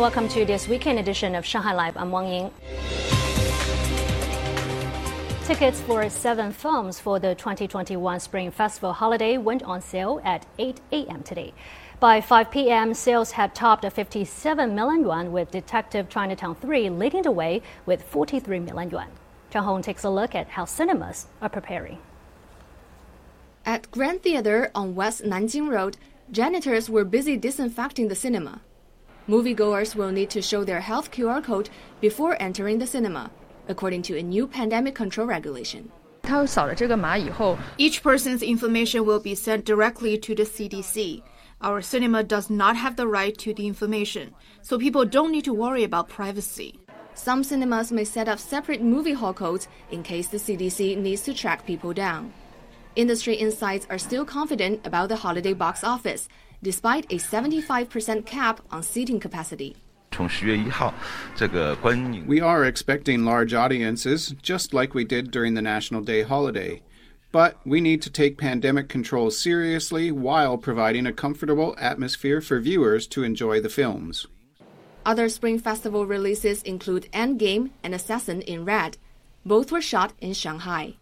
Welcome to this weekend edition of Shanghai Live. I'm Wang Yin. Tickets for seven films for the 2021 Spring Festival holiday went on sale at 8 a.m. today. By 5 p.m., sales had topped 57 million yuan, with Detective Chinatown 3 leading the way with 43 million yuan. Zhang Hong takes a look at how cinemas are preparing. At Grand Theater on West Nanjing Road, janitors were busy disinfecting the cinema. Moviegoers will need to show their health QR code before entering the cinema according to a new pandemic control regulation. Each person's information will be sent directly to the CDC. Our cinema does not have the right to the information, so people don't need to worry about privacy. Some cinemas may set up separate movie hall codes in case the CDC needs to track people down. Industry insights are still confident about the holiday box office, despite a 75% cap on seating capacity. We are expecting large audiences, just like we did during the National Day holiday. But we need to take pandemic control seriously while providing a comfortable atmosphere for viewers to enjoy the films. Other Spring Festival releases include Endgame and Assassin in Red. Both were shot in Shanghai.